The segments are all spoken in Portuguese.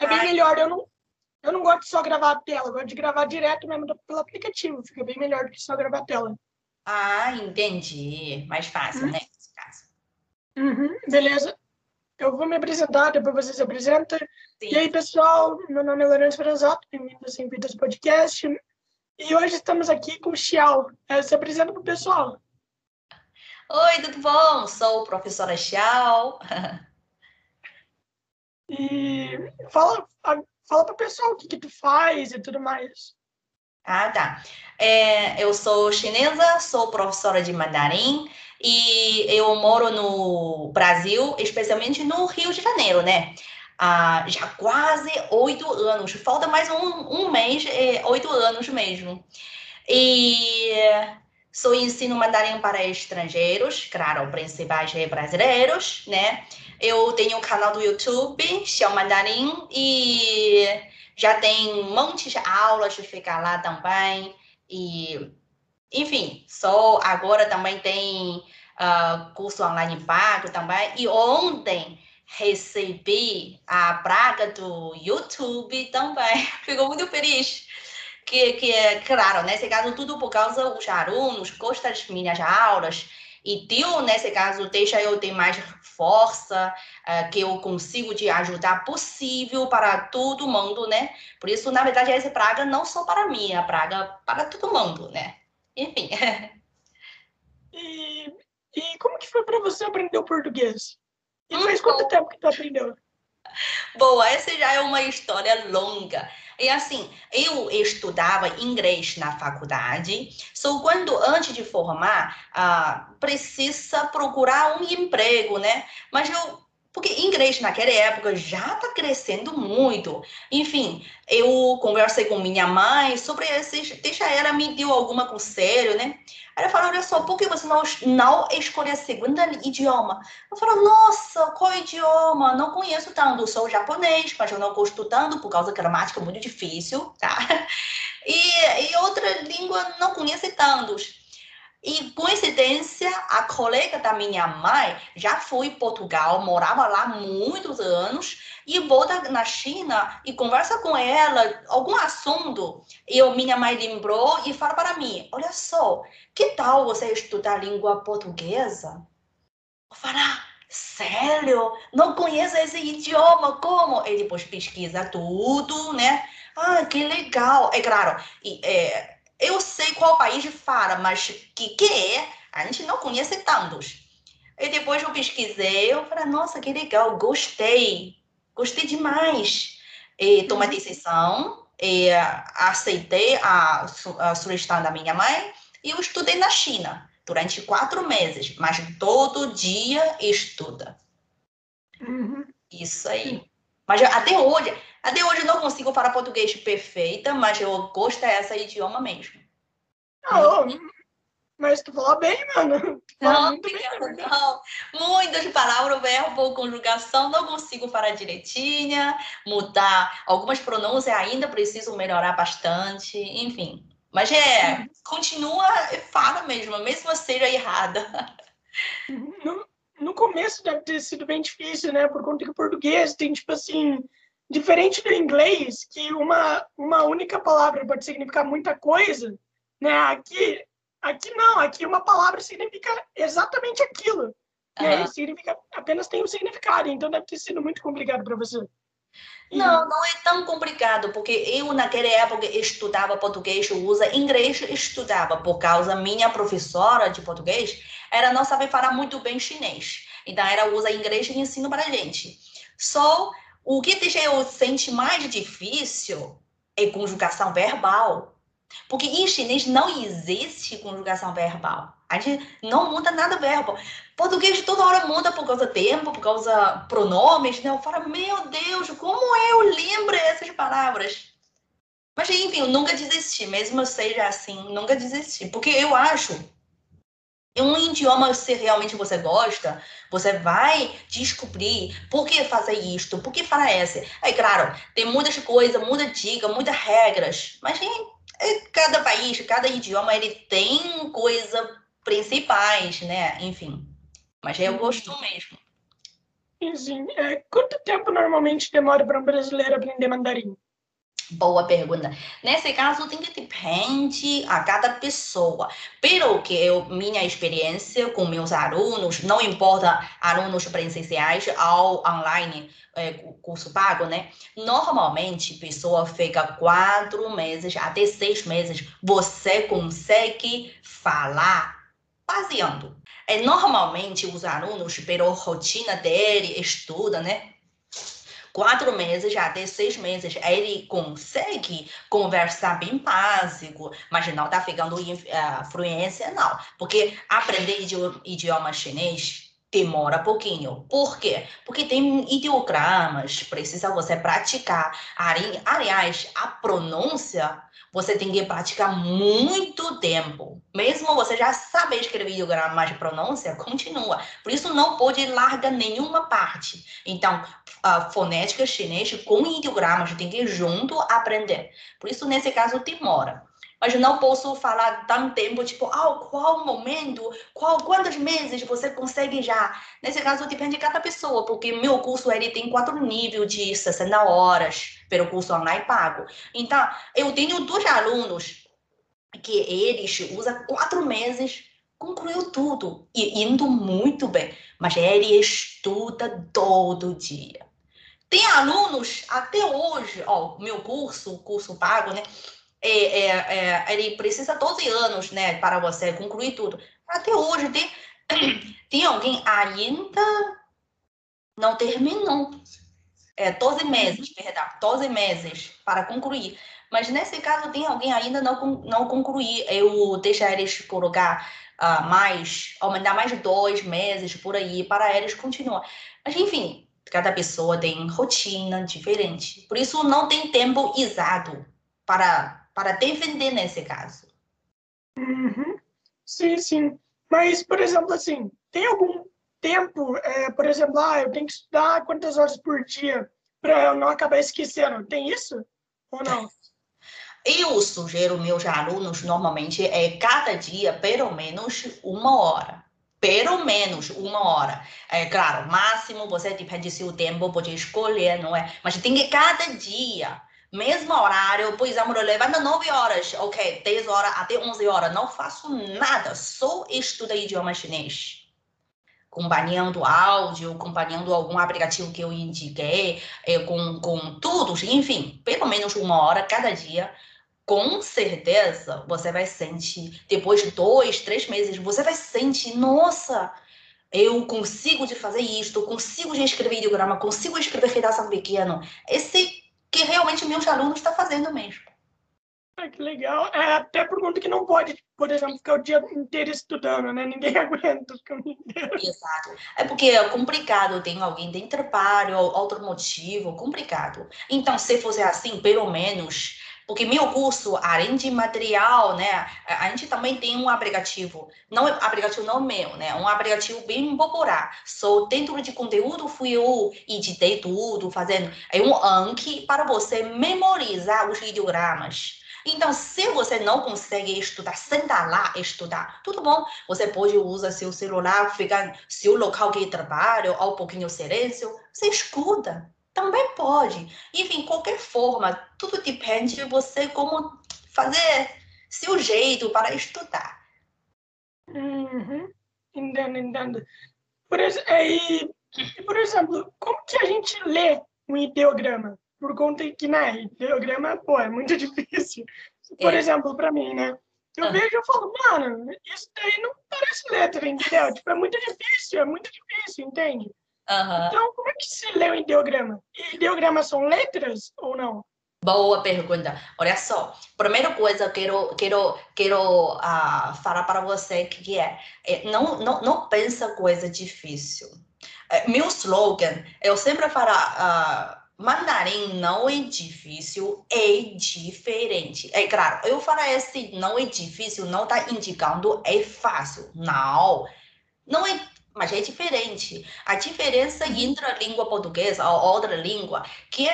É bem melhor. Eu não, eu não gosto de só gravar a tela, eu gosto de gravar direto mesmo pelo aplicativo. Fica bem melhor do que só gravar a tela. Ah, entendi. Mais fácil, hum. né? Nesse caso. Uhum, beleza. Eu vou me apresentar, depois vocês se apresentam. Sim. E aí, pessoal, meu nome é Lourenço Franzato, bem-vindos ao Vidas Podcast. E hoje estamos aqui com o Xiao. É, se apresenta para o pessoal. Oi, tudo bom? Sou professora Xiao. e fala, fala para o pessoal o que, que tu faz e tudo mais. Ah, tá. É, eu sou chinesa, sou professora de mandarim e eu moro no Brasil, especialmente no Rio de Janeiro, né? Ah, já quase oito anos, falta mais um, um mês, é, oito anos mesmo. E sou ensino mandarim para estrangeiros, claro, principais é brasileiros, né? Eu tenho um canal do YouTube, Xiao Mandarim, e já tem um monte de aulas de ficar lá também. E, enfim, só agora também tem uh, curso online pago também. E ontem recebi a praga do YouTube também. Ficou muito feliz. Que, que é, claro, nesse caso, tudo por causa dos alunos gostam das minhas aulas. E Deus, nesse caso, deixa eu ter mais força, uh, que eu consigo te ajudar possível para todo mundo, né? Por isso, na verdade, essa praga não só para mim, a praga para todo mundo, né? Enfim. E, e como que foi para você aprender o português? E faz quanto tempo que tu aprendeu? Boa, essa já é uma história longa. E assim, eu estudava inglês na faculdade, só quando antes de formar, ah, precisa procurar um emprego, né? Mas eu porque inglês naquela época já está crescendo muito. Enfim, eu conversei com minha mãe sobre esses, deixa ela me deu alguma conselho, né? Ela falou, olha só, por que você não, não escolhe a segunda idioma? Eu falo, nossa, qual idioma? Não conheço tanto, sou japonês, mas eu não gosto tanto por causa da gramática muito difícil, tá? E, e outra língua não conheço tantos. E coincidência, a colega da minha mãe já foi em Portugal, morava lá muitos anos e volta na China e conversa com ela algum assunto. E minha mãe lembrou e fala para mim: Olha só, que tal você estudar língua portuguesa? Eu falo, ah, sério? Não conheço esse idioma? Como? E depois pesquisa tudo, né? Ah, que legal. É claro, e, é, eu sei qual país fala, mas que que é, a gente não conhece tantos. E depois eu pesquisei, eu falei, nossa, que legal, gostei, gostei demais. E tomei a uhum. decisão, e aceitei a, a sugestão da minha mãe, e eu estudei na China durante quatro meses, mas todo dia estuda. Uhum. Isso aí. Mas até hoje, até hoje eu não consigo falar português perfeita, mas eu gosto dessa idioma mesmo. Não, mas tu fala bem, mano. Não, muito bem, não. Muitas palavras, verbo, conjugação, não consigo falar direitinha, mudar. Algumas pronúncias ainda preciso melhorar bastante, enfim. Mas é, continua, fala mesmo, mesmo seja errada. No, no começo deve ter sido bem difícil, né? Por conta que o português tem, tipo assim, diferente do inglês, que uma, uma única palavra pode significar muita coisa, né? Aqui, aqui não, aqui uma palavra significa exatamente aquilo. Uhum. Né? Significa, apenas tem um significado, então deve ter sido muito complicado para você. Não, não é tão complicado, porque eu naquela época estudava português, usa inglês, estudava por causa minha professora de português, ela não sabe falar muito bem chinês. Então ela usa inglês e ensina para a gente. Só o que deixa eu sentir mais difícil é conjugação verbal. Porque em chinês não existe conjugação verbal. A gente não muda nada verbo. Português toda hora muda por causa tempo, por causa pronomes, né? Eu falo, meu Deus, como eu lembro essas palavras? Mas, enfim, eu nunca desisti, mesmo seja assim, nunca desisti. Porque eu acho um idioma, se realmente você gosta, você vai descobrir por que fazer isto, por que falar essa. É claro, tem muitas coisas, muita dica, muitas regras, mas em cada país, cada idioma, ele tem coisas principais, né? Enfim. Mas eu gosto mesmo. Sim, é, quanto tempo normalmente demora para um brasileiro aprender mandarim? Boa pergunta. Nesse caso, tem que depende a cada pessoa. Pelo que eu, minha experiência com meus alunos, não importa alunos presenciais ou online, é, curso pago, né? Normalmente, pessoa fica quatro meses até seis meses. Você consegue falar baseando. É, normalmente, os alunos, pela rotina dele, estuda, né? quatro meses até seis meses, ele consegue conversar bem básico, mas não está ficando uh, fluência, não. Porque aprender idioma, idioma chinês demora pouquinho. Por quê? Porque tem ideogramas, precisa você praticar. Aliás, a pronúncia você tem que praticar muito tempo. Mesmo você já sabe escrever ideograma, mas pronúncia continua. Por isso não pode largar nenhuma parte. Então, a fonética chinês com ideogramas tem que junto aprender. Por isso nesse caso demora mas não posso falar tanto tempo, tipo, ah, qual momento, qual, quantos meses você consegue já. Nesse caso, depende de cada pessoa, porque meu curso ele tem quatro níveis de 60 horas pelo curso online pago. Então, eu tenho dois alunos que eles usam quatro meses concluiu tudo e indo muito bem, mas ele estuda todo dia. Tem alunos até hoje, ó, meu curso, curso pago, né? É, é, é, ele precisa 12 anos, né, para você concluir tudo. Até hoje tem, tem alguém ainda não terminou. É 12 meses, perdão, 12 meses para concluir. Mas nesse caso tem alguém ainda não não concluir. Eu deixar eles colocar uh, mais, aumentar mais dois meses por aí para eles continuar. Mas enfim, cada pessoa tem rotina diferente. Por isso não tem tempo exato para para defender nesse caso. Uhum. Sim, sim. Mas, por exemplo, assim, tem algum tempo, é, por exemplo, ah, eu tenho que estudar quantas horas por dia para eu não acabar esquecendo? Tem isso ou não? Eu sugiro meus alunos, normalmente, é cada dia, pelo menos uma hora. Pelo menos uma hora. É claro, máximo você depende do seu tempo, pode escolher, não é? Mas tem que cada dia mesmo horário, por exemplo, levando 9 horas, ok, 10 horas até 11 horas, não faço nada, só estudo idioma chinês. Acompanhando áudio, acompanhando algum aplicativo que eu indiquei, é, com, com tudo, enfim, pelo menos uma hora cada dia. Com certeza você vai sentir, depois de dois, três meses, você vai sentir, nossa, eu consigo de fazer isto, consigo de escrever ideograma, consigo escrever redação pequeno. Esse que realmente meus alunos estão tá fazendo mesmo. Ah, que legal. É, até por conta que não pode, por exemplo, ficar o dia inteiro estudando, né? Ninguém aguenta ficar o dia inteiro. Exato. É porque é complicado, tem alguém tem trabalho, outro motivo, complicado. Então, se fosse assim, pelo menos porque meu curso, além de material, né, a gente também tem um aplicativo, não aplicativo não meu, né, um aplicativo bem popular. Só dentro de conteúdo fui eu editei tudo, fazendo é um Anki para você memorizar os ideogramas. Então, se você não consegue estudar, sentar lá estudar, tudo bom. Você pode usar seu celular, ficar seu local de trabalho, ou um pouquinho silêncio, você escuta. Também pode. Enfim, qualquer forma, tudo depende de você como fazer seu jeito para estudar. Uhum. Entendo, entendo. Por, aí, por exemplo, como que a gente lê um ideograma? Por conta que, né, ideograma, pô, é muito difícil. Por é. exemplo, para mim, né? Eu ah. vejo e falo, mano, isso daí não parece letra, entendeu? Tipo, é muito difícil, é muito difícil, entende? Uhum. Então, como é que se lê o ideograma? Ideogramas são letras ou não? Boa pergunta. Olha só, primeira coisa que quero quero quero uh, falar para você que é, é não não não pensa coisa difícil. É, meu slogan eu sempre falo uh, mandarim não é difícil, é diferente. É claro, eu falo esse não é difícil, não está indicando é fácil. Não, não é mas é diferente. A diferença uhum. entre a língua portuguesa ou outra língua, que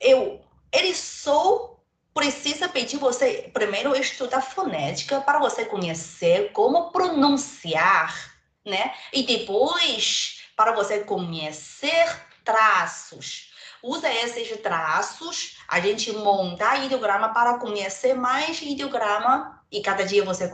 eu, ele só precisa pedir você primeiro estudar fonética para você conhecer como pronunciar, né? E depois para você conhecer traços. Usa esses traços, a gente monta ideograma para conhecer mais ideograma e cada dia você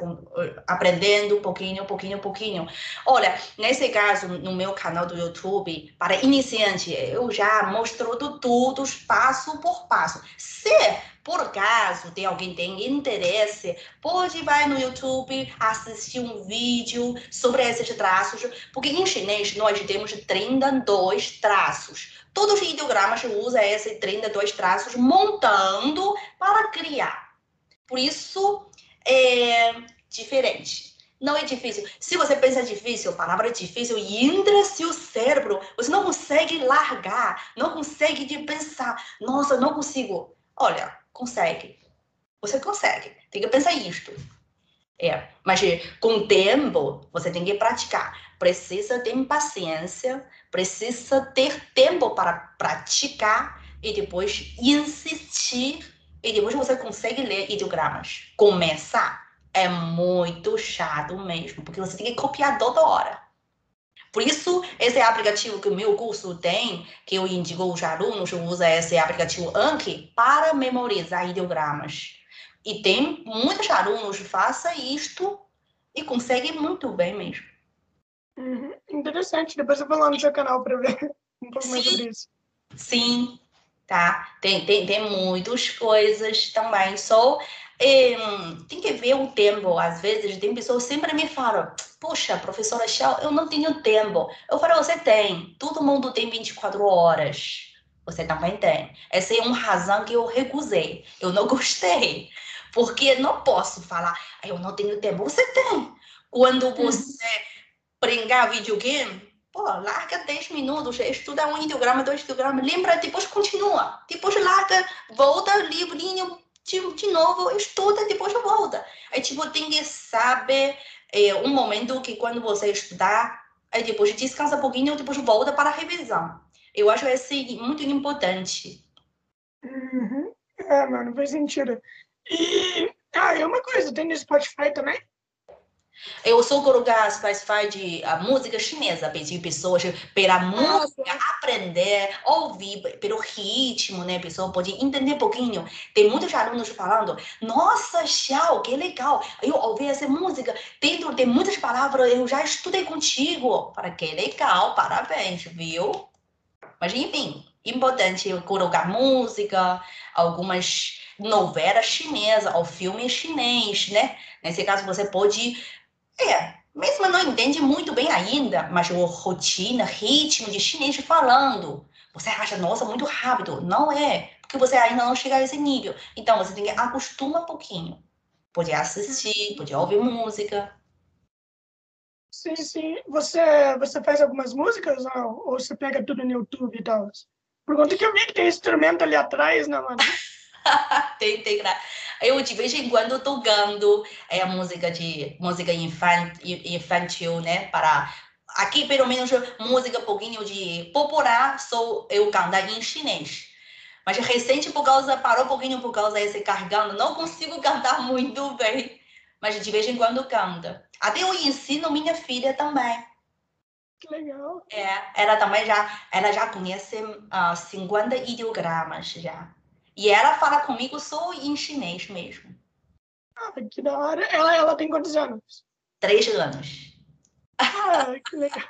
aprendendo um pouquinho, um pouquinho, um pouquinho. Olha, nesse caso, no meu canal do YouTube, para iniciante, eu já mostro tudo, passo por passo. Se por acaso tem alguém tem interesse, pode vai no YouTube assistir um vídeo sobre esses traços, porque em chinês nós temos 32 traços. Todos os ideogramas usam esses 32 traços montando para criar. Por isso, é diferente. Não é difícil. Se você pensa difícil, a palavra difícil entra seu cérebro. Você não consegue largar, não consegue de pensar. Nossa, não consigo. Olha, consegue. Você consegue. Tem que pensar isto. É, mas com o tempo, você tem que praticar. Precisa ter paciência, precisa ter tempo para praticar e depois insistir e depois você consegue ler ideogramas. Começar é muito chato mesmo, porque você tem que copiar toda hora. Por isso, esse aplicativo que o meu curso tem, que eu indico os alunos, usa esse aplicativo Anki para memorizar ideogramas. E tem muitos alunos que façam isto e conseguem muito bem mesmo. Uhum. Interessante. Depois eu vou lá no seu canal para ver um pouco mais sobre isso. Sim, tá? Tem, tem, tem muitas coisas também. Só é, tem que ver o tempo. Às vezes, tem pessoas sempre me falam: Poxa, professora Xiao, eu não tenho tempo. Eu falo: Você tem. Todo mundo tem 24 horas. Você também tem. Essa é uma razão que eu recusei. Eu não gostei. Porque não posso falar: Eu não tenho tempo. Você tem. Quando uhum. você brincar videogame, Pô, larga 10 minutos, estuda um ideograma, dois ideogramas, lembra, depois continua. Depois larga, volta, livrinho, de, de novo, estuda, depois volta. Aí, tipo, tem que saber é, um momento que quando você estudar, aí depois descansa um pouquinho, depois volta para a revisão. Eu acho esse muito importante. Uhum. É, mano, faz sentido. E, ah, é uma coisa, tem no Spotify também? Eu sou colocar Spotify de a música chinesa, pedir pessoas pela música aprender, ouvir pelo ritmo, né? A pessoa pode entender um pouquinho. Tem muitos alunos falando, nossa, Xiao, que legal. Eu ouvi essa música, dentro de muitas palavras, eu já estudei contigo. Para que legal, parabéns, viu? Mas enfim, importante colocar música, algumas novelas chinesas ou filmes chinês, né? Nesse caso, você pode é, mesmo não entende muito bem ainda, mas a rotina, ritmo de chinês falando, você acha, nossa, muito rápido. Não é, porque você ainda não chega a esse nível. Então, você tem que acostumar um pouquinho. Pode assistir, pode ouvir música. Sim, sim. Você, você faz algumas músicas ou, ou você pega tudo no YouTube e tal? Por conta que eu vi que tem instrumento ali atrás, né, mano? tem, tem. Eu de vez em quando tocando é, música de música infantil, né? Para aqui pelo menos música um pouquinho de popular, sou eu cantar em chinês. Mas recente por causa parou um pouquinho por causa desse carregando, não consigo cantar muito bem. Mas de vez em quando canta. Até eu ensino minha filha também. Que legal. É, ela também já, ela já conhece uh, ah, 50 ideogramas já. E ela fala comigo só em chinês mesmo. Ah, que da hora. Ela, ela tem quantos anos? Três anos. Ah, que legal.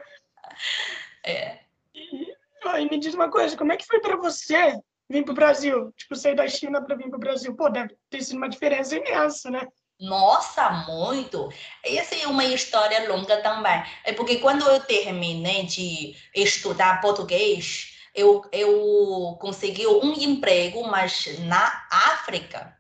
é. E, e, me diz uma coisa, como é que foi para você vir para o Brasil? Tipo, sair da China para vir para o Brasil? Pô, deve ter sido uma diferença imensa, né? Nossa, muito! Essa é uma história longa também. É porque quando eu terminei de estudar português, eu, eu consegui um emprego, mas na África,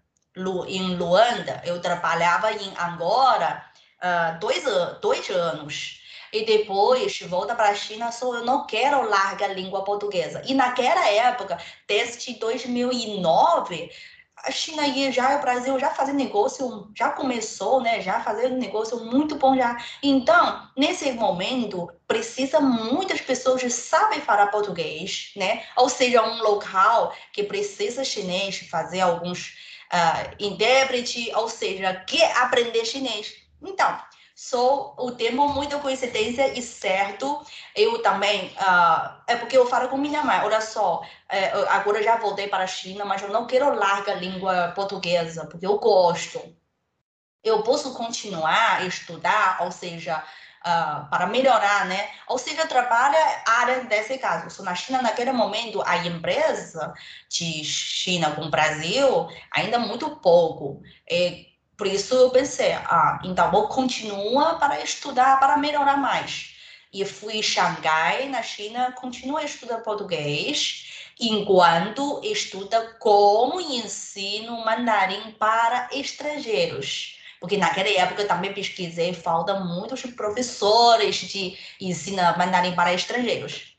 em Luanda, eu trabalhava em Angola uh, dois, dois anos. E depois volta para a China, só eu não quero largar a língua portuguesa. E naquela época, desde 2009, a China e já o Brasil já fazendo negócio, já começou, né? Já fazendo negócio muito bom já. Então, nesse momento, precisa muitas pessoas sabem falar português, né? Ou seja, um local que precisa chinês, fazer alguns uh, intérprete, ou seja, quer aprender chinês. Então, só o tempo muito coincidência e certo. Eu também, uh, é porque eu falo com minha mãe, olha só, é, agora já voltei para a China, mas eu não quero largar a língua portuguesa, porque eu gosto. Eu posso continuar estudar, ou seja, uh, para melhorar, né? Ou seja, trabalha área desse caso. So, na China, naquele momento, a empresa de China com o Brasil ainda muito pouco. E, por isso eu pensei, ah, então vou continuar para estudar, para melhorar mais. E fui em Xangai, na China, continuo a estudar português, enquanto estuda como ensino mandarim para estrangeiros. Porque naquela época eu também pesquisei, falta muitos professores de ensino mandarim para estrangeiros.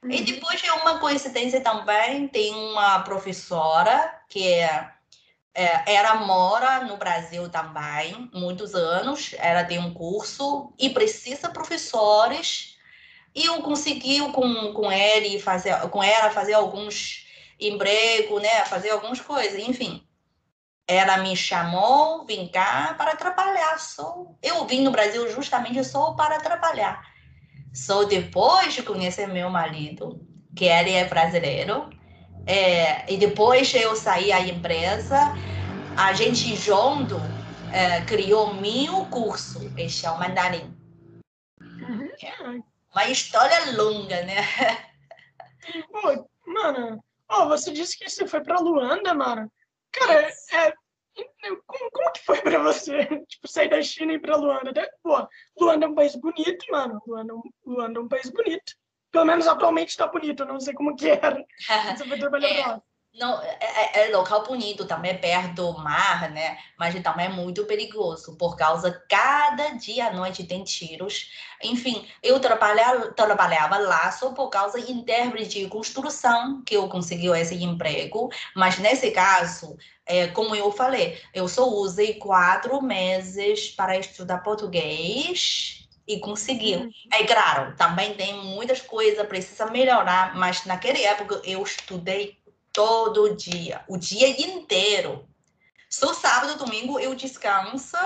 Uhum. E depois, é uma coincidência também, tem uma professora que é é, ela mora no Brasil também, muitos anos. Ela tem um curso e precisa professores. E eu consegui com, com ele fazer, com ela fazer alguns empregos, né? Fazer algumas coisas, enfim. Ela me chamou, vim cá para trabalhar. Só eu vim no Brasil justamente só para trabalhar. Só depois de conhecer meu marido, que ele é brasileiro, é, e depois eu saí da empresa, a gente junto é, criou mil cursos, este é o mandarim. Uhum. Uma história longa, né? Pô, mano, oh, você disse que você foi para Luanda, mano. Cara, é, como, como que foi para você, tipo, sair da China e ir para Luanda? Pô, Luanda é um país bonito, mano. Luanda, é Luanda é um país bonito. Pelo menos atualmente está bonito, não sei como que era. Você foi trabalhar é, lá. Não, é, é, é, local bonito, também é perto do mar, né? Mas também é muito perigoso, por causa cada dia à noite tem tiros. Enfim, eu trabalhava, trabalhava lá só por causa intérprete de construção que eu consegui esse emprego. Mas nesse caso, é, como eu falei, eu só usei quatro meses para estudar português e conseguiu. É claro, também tem muitas coisas, precisa melhorar, mas naquela época eu estudei todo dia, o dia inteiro. Só sábado, domingo eu descanso,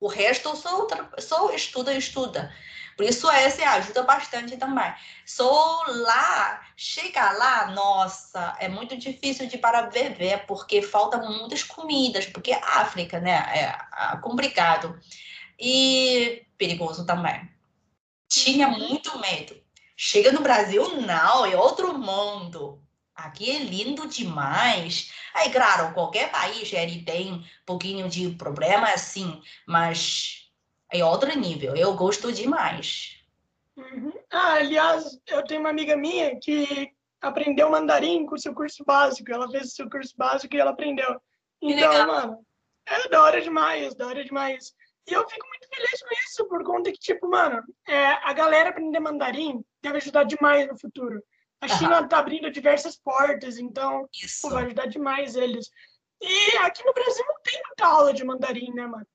o resto só, só estuda e estuda. Por isso essa ajuda bastante também. Só lá, chegar lá, nossa, é muito difícil de para viver, porque falta muitas comidas, porque África, né? É, é complicado e perigoso também. Tinha uhum. muito medo. Chega no Brasil, não, é outro mundo. Aqui é lindo demais. Aí, claro, qualquer país ele tem um pouquinho de problema assim, mas é outro nível. Eu gosto demais. Uhum. Ah, aliás, eu tenho uma amiga minha que aprendeu mandarim com seu curso básico. Ela fez o seu curso básico e ela aprendeu. Então, mano, é da hora demais, da hora demais. E eu fico muito feliz com isso, por conta que, tipo, mano, é, a galera aprender mandarim deve ajudar demais no futuro. A China está abrindo diversas portas, então pô, vai ajudar demais eles. E aqui no Brasil não tem muita aula de mandarim, né, mano?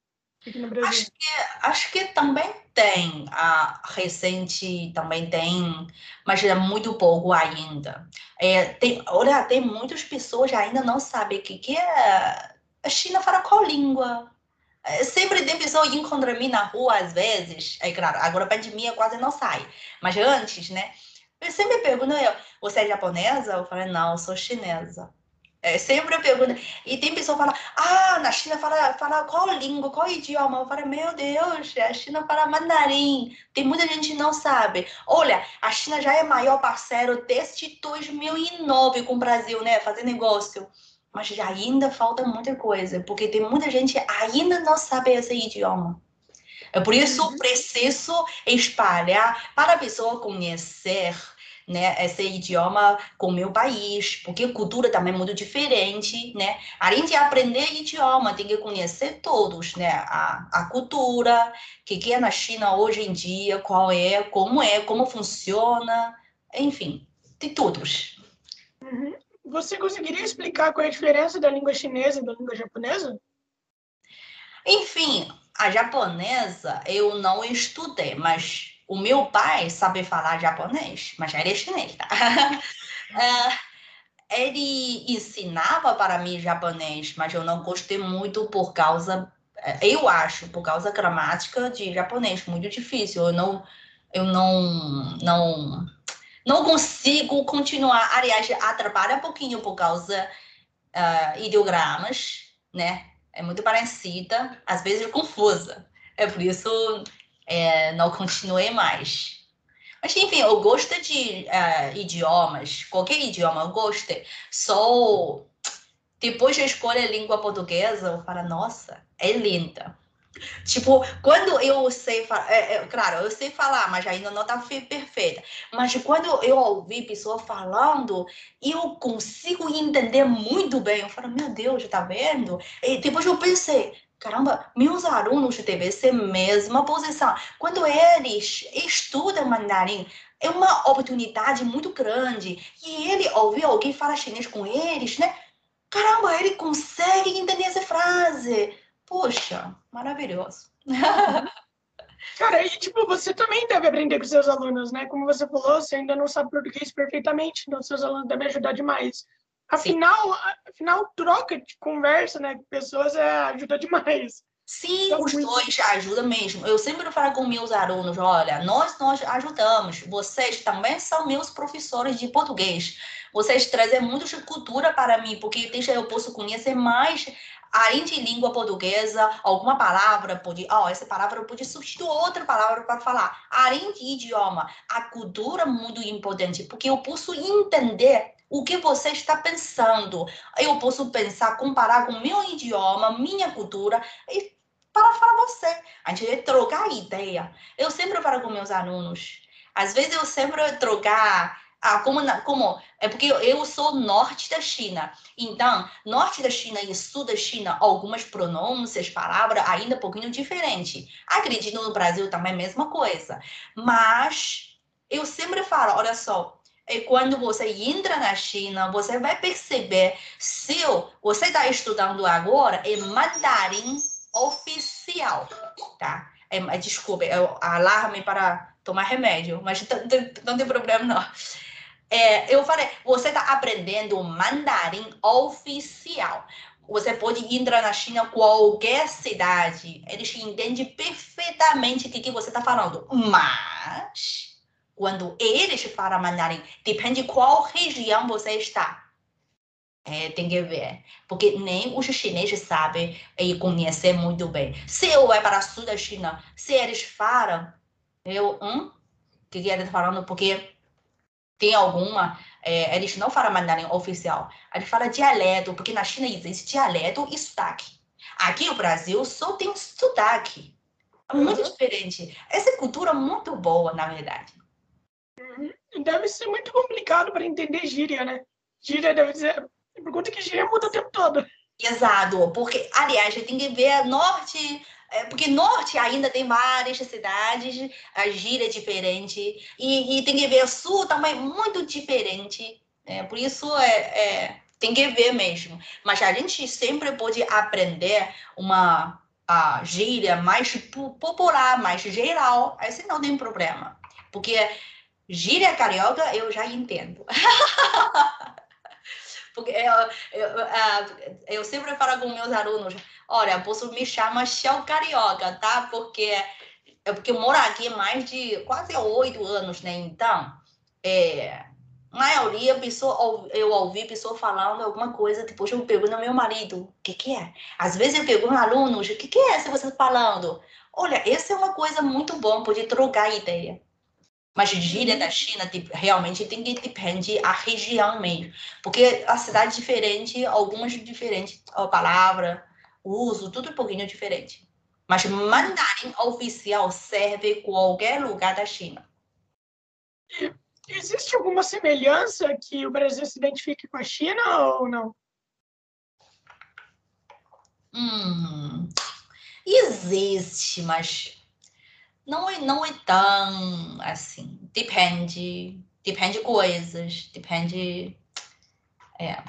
Aqui no Brasil. Acho que, acho que também tem. A recente também tem, mas é muito pouco ainda. É, tem, olha, tem muitas pessoas que ainda não sabem o que, que é. A China fala qual língua? É, sempre tem pessoa que encontra mim na rua às vezes. É claro, agora a pandemia quase não sai. Mas antes, né? Eu sempre pergunto, eu, você é japonesa? Eu falei, não, eu sou chinesa. É, sempre eu pergunto. E tem pessoa que fala, ah, na China fala, fala qual língua, qual idioma? Eu falo, meu Deus, a China fala mandarim. Tem muita gente que não sabe. Olha, a China já é maior parceiro desde 2009 com o Brasil, né? Fazer negócio mas ainda falta muita coisa, porque tem muita gente ainda não sabe esse idioma. É por isso uhum. preciso espalhar para a pessoa conhecer né, esse idioma com o meu país, porque a cultura também é muito diferente, né? Além de aprender idioma, tem que conhecer todos, né? A, a cultura, o que, que é na China hoje em dia, qual é, como é, como funciona, enfim, tem todos. Uhum. Você conseguiria explicar qual é a diferença da língua chinesa e da língua japonesa? Enfim, a japonesa eu não estudei, mas o meu pai sabe falar japonês, mas ele é chinês, tá? é, ele ensinava para mim japonês, mas eu não gostei muito por causa é, eu acho, por causa gramática de japonês, muito difícil. Eu não, eu não, não, não consigo continuar. Aliás, atrapalha um pouquinho por causa uh, ideogramas, né? É muito parecida, às vezes confusa. É por isso é, não continuei mais. Mas, enfim, eu gosto de uh, idiomas, qualquer idioma eu gosto. Só depois de escolher a língua portuguesa, eu falo, nossa, é linda. Tipo, quando eu sei falar, é, é, claro, eu sei falar, mas ainda não está perfeita. Mas quando eu ouvi pessoa falando, eu consigo entender muito bem. Eu falo, meu Deus, tá vendo? E depois eu pensei, caramba, meus alunos devem ser mesma posição. Quando eles estudam mandarim, é uma oportunidade muito grande. E ele ouvir alguém falar chinês com eles, né? Caramba, ele consegue entender essa frase. Poxa, maravilhoso. Cara, e tipo, você também deve aprender com seus alunos, né? Como você falou, você ainda não sabe português perfeitamente, então seus alunos devem ajudar demais. Afinal, afinal, troca de conversa, né, com pessoas é, ajuda demais. Sim, então, os muito... dois ajudam mesmo. Eu sempre falo com meus alunos, olha, nós nós ajudamos. Vocês também são meus professores de português. Vocês trazem muito de cultura para mim, porque deixa eu posso conhecer mais além de língua portuguesa, alguma palavra pode, ó, oh, essa palavra pode substituir outra palavra para falar. Além de idioma, a cultura é muito importante, porque eu posso entender o que você está pensando. Eu posso pensar, comparar com meu idioma, minha cultura e para falar você. A gente vai trocar ideia. Eu sempre falo com meus alunos. Às vezes eu sempre trocar ah, como, como é porque eu sou norte da China. Então, norte da China e sul da China, algumas pronúncias, palavras ainda um pouquinho diferente. Acredito no Brasil também a mesma coisa. Mas eu sempre falo, olha só, é quando você entra na China, você vai perceber se você está estudando agora é mandarim oficial, tá? É, desculpa, é alarme para tomar remédio, mas não tem problema não. É, eu falei, você está aprendendo mandarim oficial. Você pode entrar na China, qualquer cidade, eles entendem perfeitamente o que, que você está falando. Mas, quando eles falam mandarim, depende qual região você está. É, tem que ver, porque nem os chineses sabem e conhecem muito bem. Se eu vou para o sul da China, se eles falam, eu, hum, o que, que eles estão falando? Porque tem alguma, é, eles não falam mandarim oficial, eles falam dialeto, porque na China existe dialeto e sotaque. Aqui no Brasil só tem sotaque. É muito uhum. diferente. Essa cultura é muito boa, na verdade. Uhum. Deve ser muito complicado para entender gíria, né? Gíria deve ser. Por conta que gíria muda o tempo todo. Exato, porque, aliás, tem que ver norte, é, porque norte ainda tem várias cidades, a gíria é diferente, e, e tem que ver sul também muito diferente. É, por isso é, é, tem que ver mesmo. Mas a gente sempre pode aprender uma a gíria mais popular, mais geral, aí não tem problema. Porque gíria carioca eu já entendo. Porque eu, eu, eu, eu sempre falo com meus alunos, olha, posso me chamar Shell Carioca, tá? Porque é porque eu moro aqui mais de quase oito anos, né? Então, é, maioria pessoa, eu ouvi pessoa falando alguma coisa, depois eu pergunto ao meu marido, o que que é? Às vezes eu pergunto alunos, o que que é se você está falando? Olha, essa é uma coisa muito bom, pode trocar ideia. Mas gíria da China tipo, realmente tem que depende a região mesmo. Porque a cidade é diferente, algumas diferentes, a palavra, o uso, tudo um pouquinho diferente. Mas mandarim oficial serve qualquer lugar da China. Existe alguma semelhança que o Brasil se identifique com a China ou não? Hum, existe, mas não é, não é tão assim. Depende. Depende de coisas. Depende. É.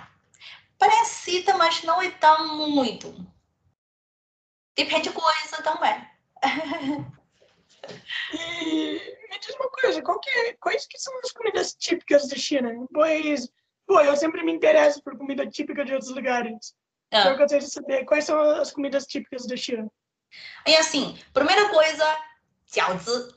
Parecida, mas não é tão muito. Depende de coisa também. e me diz uma coisa, qual que é, quais que são as comidas típicas da China? Pois, pô, eu sempre me interesso por comida típica de outros lugares. Ah. Então eu gostaria de saber quais são as comidas típicas da China. E assim, primeira coisa, Jiaozi.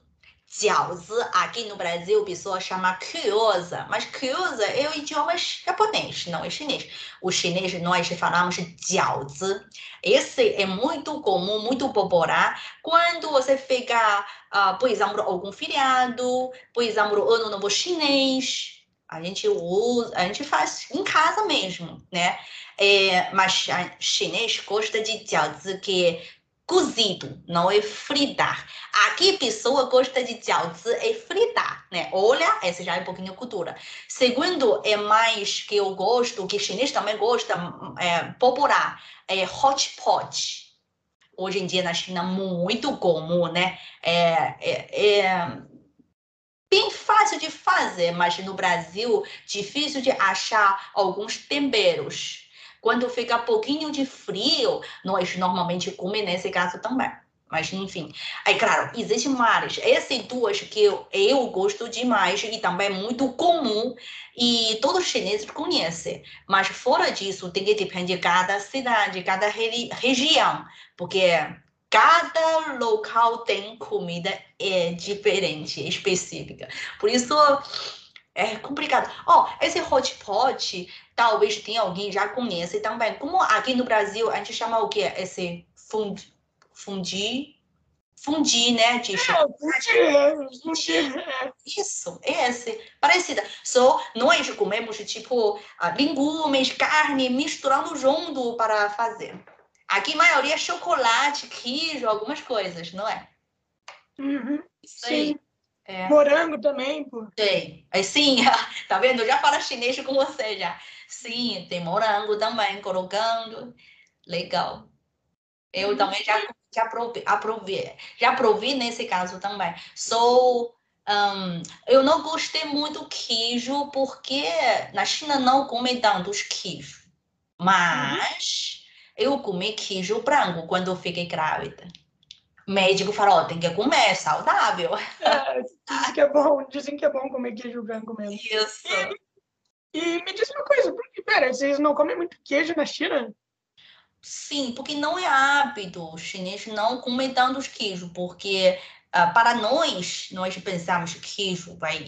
Jiaozi, aqui no Brasil, a pessoa chama criosa, mas criosa é o idioma japonês, não é chinês. O chinês nós falamos jiaozi. Esse é muito comum, muito popular, quando você fica, uh, por exemplo, algum feriado, por exemplo, ano novo chinês, a gente usa, a gente faz em casa mesmo, né? É, mas chinês gosta de jiaozi, que cozido, não é fritar. Aqui pessoa gosta de jiaozi, é fritar, né? Olha, essa já é um pouquinho cultura. Segundo, é mais que eu gosto, que chinês também gosta, é, popular, é hot pot. Hoje em dia na China muito comum, né? É, é, é bem fácil de fazer, mas no Brasil difícil de achar alguns temperos quando fica pouquinho de frio, nós normalmente comemos nesse caso também. Mas, enfim. Aí, claro, existem várias. Essas duas que eu, eu gosto demais e também é muito comum e todos os chineses conhecem. Mas, fora disso, tem que depender de cada cidade, cada região. Porque cada local tem comida é diferente, específica. Por isso, é complicado. Ó, oh, esse hot pot talvez tenha alguém já conheça também. Como aqui no Brasil, a gente chama o que? Esse fundi, fundi, fundi, né? De é, fundi, é. Isso, esse, parecida. Só nós comemos, tipo, legumes, carne, misturando junto para fazer. Aqui, a maioria é chocolate, queijo, algumas coisas, não é? Uhum, Isso aí. É. Morango também, pô. Tem. Aí sim, tá vendo? Eu já falo chinês com você já. Sim, tem morango também, colocando. Legal. Eu uhum. também já, já provei, aprovei, já provei nesse caso também. Sou um, eu não gostei muito queijo porque na China não comem tantos queijos. Mas uhum. eu comi queijo branco quando eu fiquei grávida médico falou, oh, tem que comer, é saudável. É, dizem que é bom, dizem que é bom comer queijo branco mesmo. Isso. E, e me diz uma coisa, porque, pera, vocês não comem muito queijo na China? Sim, porque não é hábito. Os chineses não comem tantos queijos, porque uh, para nós, nós pensamos que queijo vai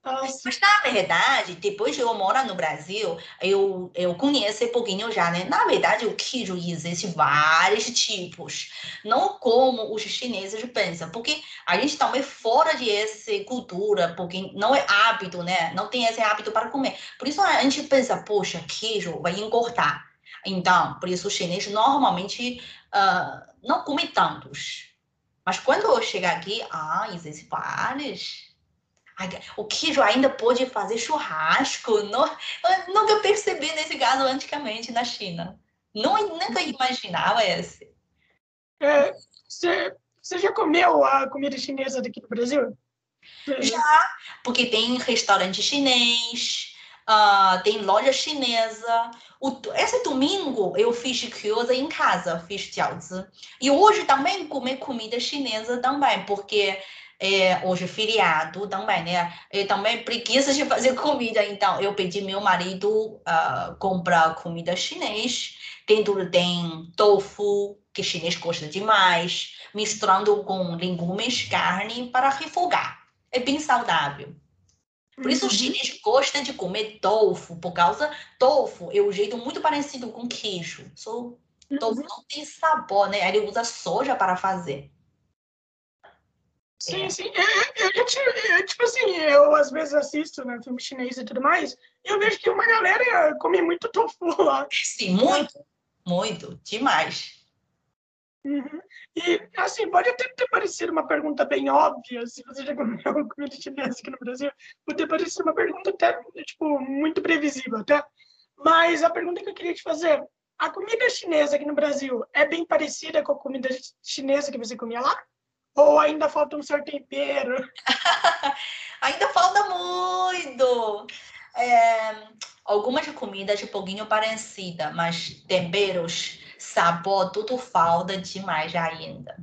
encurtar. Mas, na verdade, depois de eu morar no Brasil, eu, eu conheço um pouquinho já, né? Na verdade, o queijo existe vários tipos. Não como os chineses pensam, porque a gente também fora de essa cultura, porque não é hábito, né? Não tem esse hábito para comer. Por isso a gente pensa, poxa, queijo vai engordar. Então, por isso os chineses normalmente uh, não comem tantos. Mas quando eu chegar aqui, ah, existem vários o queijo ainda pode fazer churrasco. Não, eu nunca percebi nesse caso antigamente na China. Não, nunca imaginava esse. É, você, você já comeu a comida chinesa daqui no Brasil? Já, porque tem restaurante chinês, uh, tem loja chinesa. O, esse domingo eu fiz gyoza em casa, fiz jiaozi. E hoje também comi comida chinesa também, porque é, hoje feriado também, né? E também preguiça de fazer comida, então eu pedi meu marido uh, comprar comida chinês. Dentro tem tofu, que chinês gosta demais, misturando com legumes, carne para refogar. É bem saudável. Por isso, uhum. o chinês gosta de comer tofu, por causa tofu é um jeito muito parecido com queijo. Só tofu uhum. não tem sabor, né? Ele usa soja para fazer. Sim, é. sim. Eu, eu, eu, eu, tipo assim, eu às vezes assisto né, filme chinês e tudo mais, e eu vejo que uma galera come muito tofu lá. Sim, muito, muito, demais. Uhum. E, assim, pode até ter parecido uma pergunta bem óbvia, se você já comeu comida chinesa aqui no Brasil, pode ter parecido uma pergunta até, tipo, muito previsível até. Mas a pergunta que eu queria te fazer, a comida chinesa aqui no Brasil é bem parecida com a comida chinesa que você comia lá? Ou ainda falta um certo tempero? ainda falta muito! É, algumas comidas um pouquinho parecidas, mas temperos, sabor, tudo falta demais ainda.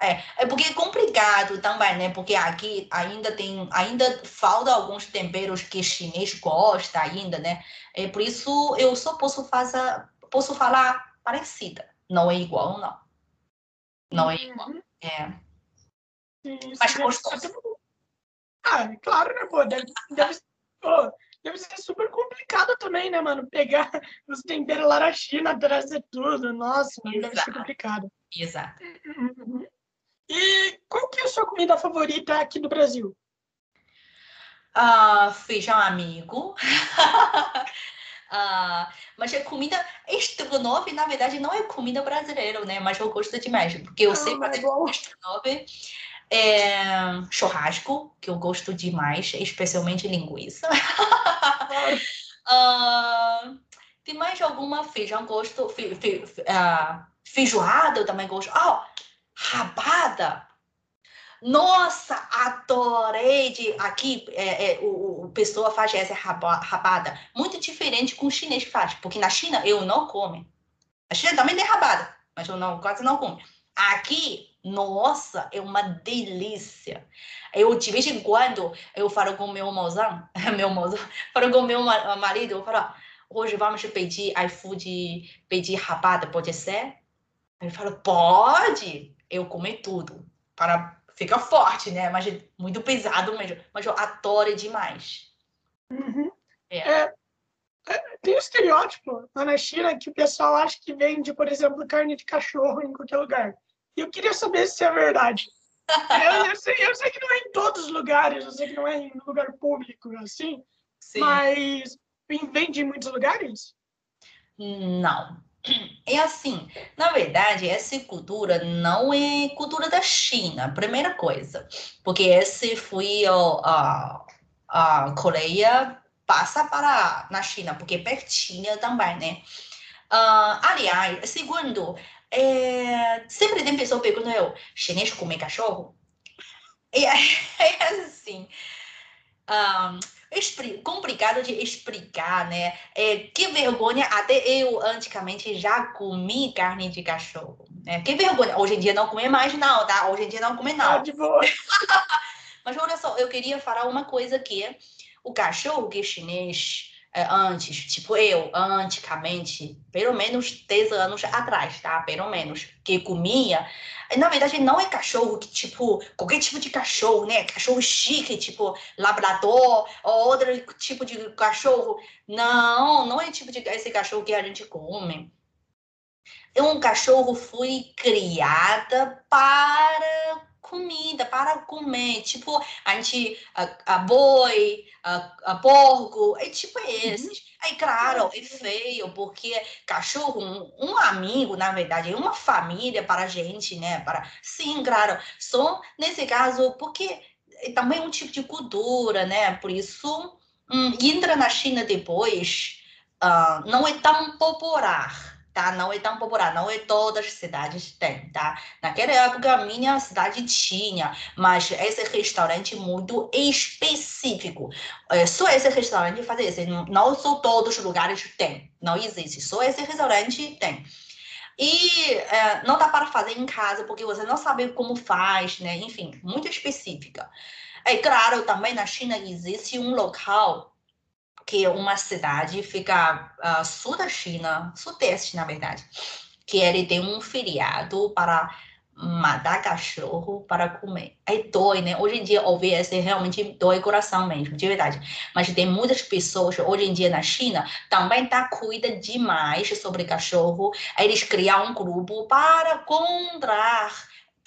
É, é porque é complicado também, né? Porque aqui ainda tem, ainda falta alguns temperos que chinês gosta ainda, né? É por isso eu só posso fazer, posso falar parecida, não é igual, não. Não é igual. Uhum. É. Sim, Mas sim. gostoso. Ah, claro, né, pô? Deve, deve, pô, deve ser super complicado também, né, mano? Pegar os temperos lá na China, trazer tudo. Nossa, mano, deve ser complicado. Exato. Uhum. E qual que é a sua comida favorita aqui do Brasil? Ah, feijão amigo. Ah, mas a comida estrogonofe, na verdade, não é comida brasileira, né? Mas eu gosto demais, porque eu sei fazer é bom. estrogonofe. É, churrasco, que eu gosto demais, especialmente linguiça. Ah, tem mais alguma feijão gosto? Fe, fe, fe- ah, feijoada eu também gosto. Ah, rabada. Nossa, adorei de aqui é, é, o, o pessoa faz essa raba- rabada muito diferente com o chinês que faz, porque na China eu não como. A China também tem rabada, mas eu não quase não como. Aqui, nossa, é uma delícia. Eu de vez em quando eu falo com meu mozão, meu mozão, falo com meu ma- marido, eu falo, "Ah, hoje vamos pedir iFood, pedir rabada, pode ser? Ele fala, pode. Eu comer tudo para ficar forte, né? Mas é muito pesado mesmo. Mas eu adoro demais. Uhum. É. É, é, tem um estereótipo lá na China que o pessoal acha que vende, por exemplo, carne de cachorro em qualquer lugar. E eu queria saber se é verdade. Eu, eu sei, eu sei que não é em todos os lugares, eu sei que não é em lugar público, assim, Sim. mas vende em muitos lugares? Não. É assim, na verdade, essa cultura não é cultura da China, primeira coisa. Porque esse foi a, a Coreia passa para na China, porque pertinho também, né? Ah, aliás, segundo, é, sempre tem pessoa perguntando eu, chinês come cachorro? E é, é assim, ah, expli- complicado de explicar, né? É, que vergonha, até eu antigamente já comi carne de cachorro. Né? Que vergonha, hoje em dia não come mais não, tá? Hoje em dia não come Ah, não. de boa. Mas olha só, eu queria falar uma coisa que o cachorro que é chinês é, antes, tipo eu, antigamente, pelo menos 10 anos atrás, tá? Pelo menos, que comia, na verdade não é cachorro que, tipo, qualquer tipo de cachorro, né? Cachorro chique, tipo labrador, ou outro tipo de cachorro. Não, não é tipo de esse cachorro que a gente come. É um cachorro foi criada para comida, para comer. Tipo, a gente, a, a boi, a, a porco, é tipo esses. Aí, claro, é feio, porque cachorro, um, um amigo, na verdade, é uma família para a gente, né? Para, sim, claro. Só nesse caso, porque é também um tipo de cultura, né? Por isso, hum, entra na China depois, ah, não é tão popular tá? Não é tão popular, não é todas as cidades têm, tá? Naquela época, a minha cidade tinha, mas esse restaurante muito específico. É, só esse restaurante faz isso, não, são todos os lugares tem, não existe, só esse restaurante tem. E é, não dá para fazer em casa, porque você não sabe como faz, né? Enfim, muito específica. É claro, também na China existe um local que uma cidade fica uh, sul da China, sudeste, na verdade, que ele tem um feriado para matar cachorro para comer. É dói, né? Hoje em dia, ouvir esse realmente dói coração mesmo, de verdade. Mas tem muitas pessoas, hoje em dia na China, também tá cuida demais sobre cachorro. Eles criam um grupo para contra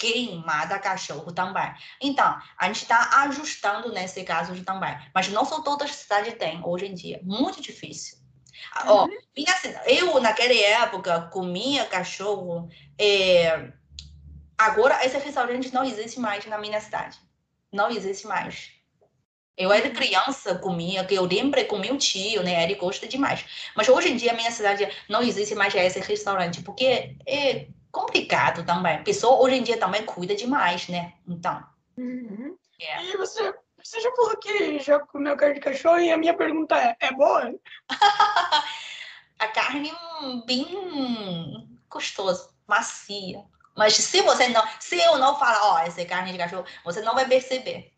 quem mata cachorro também. Então, a gente está ajustando nesse caso também. Mas não são todas as cidades têm hoje em dia. Muito difícil. Ó, minha cida- eu, naquela época, comia cachorro. é, Agora, esse restaurante não existe mais na minha cidade. Não existe mais. Eu era criança, comia, que eu lembro com meu tio, né? Ele gosta demais. Mas hoje em dia, a minha cidade não existe mais esse restaurante, porque é complicado também. Pessoa hoje em dia também cuida demais, né? Então, Uhum. É. E você, você já falou que já comeu carne de cachorro e a minha pergunta é, é boa? a carne hum, bem gostosa, macia. Mas se você não, se eu não falar, ó, essa é carne de cachorro, você não vai perceber.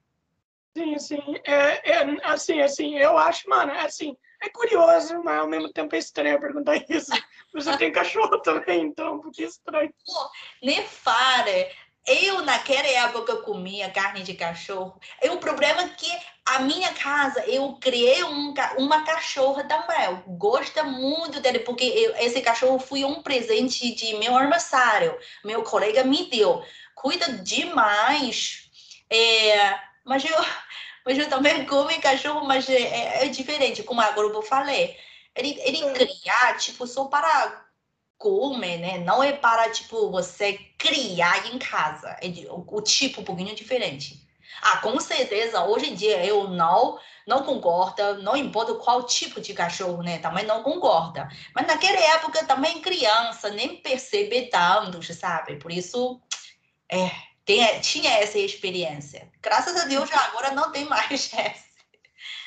Sim, sim. É, é, assim, assim, eu acho, mano, é assim, é curioso, mas ao mesmo tempo é estranho perguntar isso. Você tem cachorro também, então, porque é estranho. Pô, nem fale. Eu, naquela época, comia carne de cachorro. E o problema é que a minha casa, eu criei um, uma cachorra também. Eu gosto muito dele, porque eu, esse cachorro foi um presente de meu aniversário. Meu colega me deu. Cuida demais. É, mas eu, mas eu também como cachorro, mas é, é, é diferente, como agora eu falei. Ele, ele criar, tipo, só para comer, né? Não é para, tipo, você criar em casa. É o, o tipo um pouquinho diferente. Ah, com certeza, hoje em dia eu não não concordo, não importa qual tipo de cachorro, né? Também não concorda. Mas naquela época também criança nem percebe tanto, sabe? Por isso, é, tem, tinha essa experiência. Graças a Deus, agora não tem mais essa.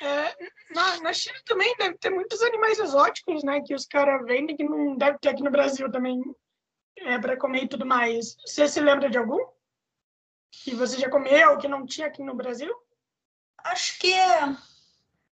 É, na, na China também deve ter muitos animais exóticos, né? Que os caras vendem que não deve ter aqui no Brasil também é, para comer e tudo mais. Você se lembra de algum? Que você já comeu, que não tinha aqui no Brasil? Acho que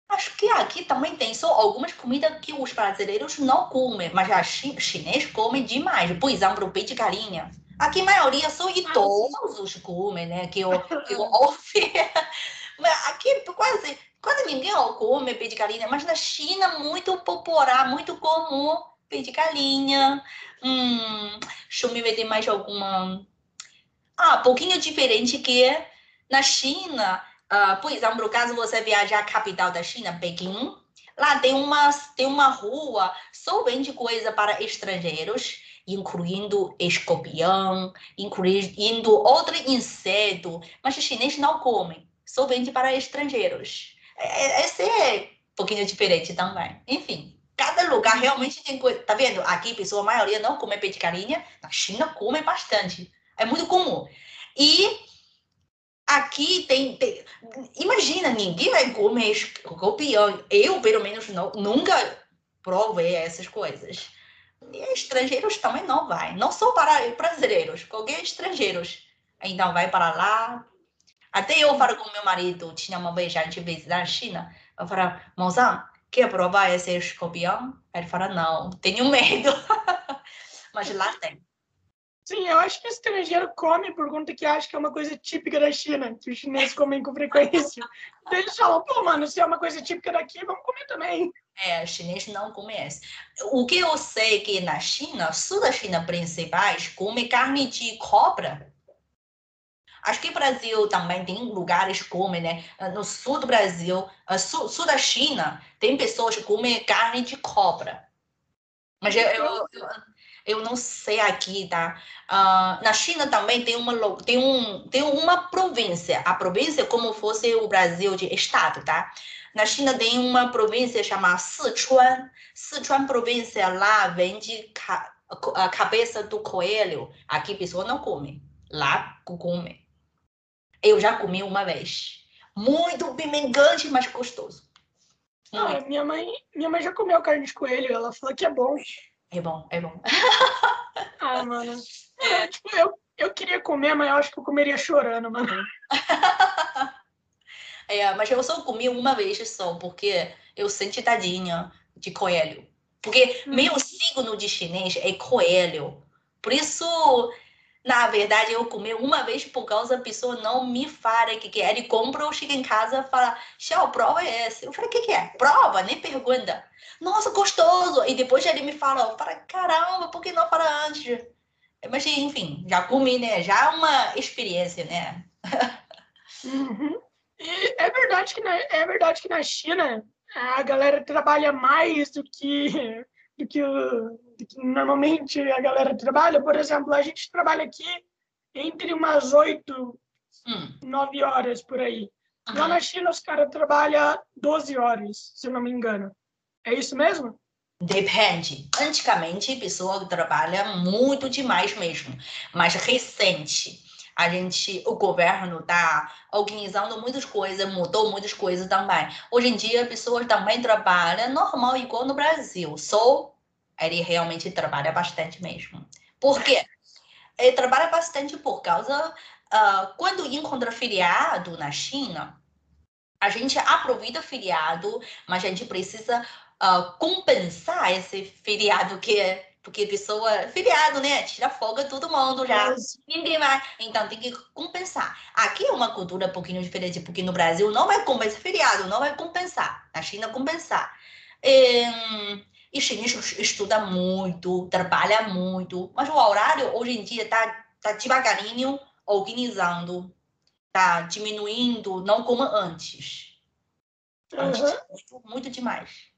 Acho que aqui também tem só algumas comidas que os brasileiros não comem, mas os chineses comem demais. Por exemplo, peito de galinha. Aqui a maioria são idosos comem, né? Que eu, que eu ouvi. Aqui quase, quase ninguém come peito de galinha, mas na China muito popular, muito comum peito de galinha. Hum, deixa eu me ver, tem mais alguma... Ah, pouquinho diferente que na China, uh, por exemplo, caso você viajar à capital da China, Pequim, lá tem uma, tem uma rua só vende coisa para estrangeiros incluindo escorpião, incluindo outro inseto, mas os chineses não comem, só vende para estrangeiros. É, é, esse é um pouquinho diferente também. Enfim, cada lugar realmente tem coisa. Tá vendo? Aqui, pessoa, a maioria não come galinha, na China come bastante. É muito comum. E aqui tem, tem, imagina ninguém vai comer escorpião eu pelo menos não, nunca provei essas coisas e estrangeiros também não vai. Não só para brasileiros, qualquer estrangeiros. Então vai para lá. Até eu falo com meu marido, tinha uma vez a gente visitar a China, eu falo, mozão, quer provar esse escorpião? Ele fala, não, tenho medo. Mas lá tem. Sim, eu acho que o estrangeiro come por conta que acha que é uma coisa típica da China, que os chineses comem com frequência. Então eles falam, pô, mano, se é uma coisa típica daqui, vamos comer também. É, chinês não conhece. O que eu sei é que na China, sul da China principais, come carne de cobra. Acho que o Brasil também tem lugares que comem, né? No sul do Brasil, sul, sul da China, tem pessoas que comem carne de cobra. Mas eu, eu, eu eu não sei aqui, tá? Uh, na China também tem uma, tem, um, tem uma província, a província como fosse o Brasil de estado, tá? Na China tem uma província chamada Sichuan. Sichuan província lá vende ca, a cabeça do coelho. Aqui a pessoa não come, lá come. Eu já comi uma vez. Muito pimentante, mas gostoso. Ah, minha mãe, minha mãe já comeu carne de coelho, ela falou que é bom. É bom, é bom. ah, mano. É, tipo, eu, eu queria comer, mas eu acho que eu comeria chorando, mano. é, mas eu só comi uma vez só, porque eu senti tadinha de coelho. Porque hum. meu signo de chinês é coelho. Por isso, na verdade, eu comi uma vez por causa da pessoa não me fala o que, que é. Ele compra, eu chego em casa e fala, Xiao, prova esse. Eu falei, o que, que é? Prova, nem pergunta. Nossa, gostoso! E depois ele me fala, eu falo, caramba, por que não para antes? Mas, enfim, já comi, né? Já é uma experiência, né? Uhum. E é verdade que na, é verdade que na China a galera trabalha mais do que do que, que normalmente a galera trabalha. Por exemplo, a gente trabalha aqui entre umas oito, hum. nove horas por aí. Uhum. Lá na China, os caras trabalham 12 horas, se não me engano. É isso mesmo? Depende. Antigamente, a pessoa trabalha muito demais mesmo. Mas recente, a gente, o governo está organizando muitas coisas, mudou muitas coisas também. Hoje em dia, a pessoa também trabalha normal, igual no Brasil. Só ele realmente trabalha bastante mesmo. Por quê? Ele trabalha bastante por causa, uh, quando encontra feriado na China, a gente aproveita feriado, mas a gente precisa uh, compensar esse feriado que é porque pessoa, feriado, né? Tira folga todo mundo já. Ninguém vai. Então tem que compensar. Aqui é uma cultura um pouquinho diferente, porque no Brasil não vai compensar feriado, não vai compensar. Na China, compensar. E, e chinês estuda muito, trabalha muito, mas o horário hoje em dia tá, tá devagarinho organizando, tá diminuindo, não como antes. Antes, uhum. muito, muito demais.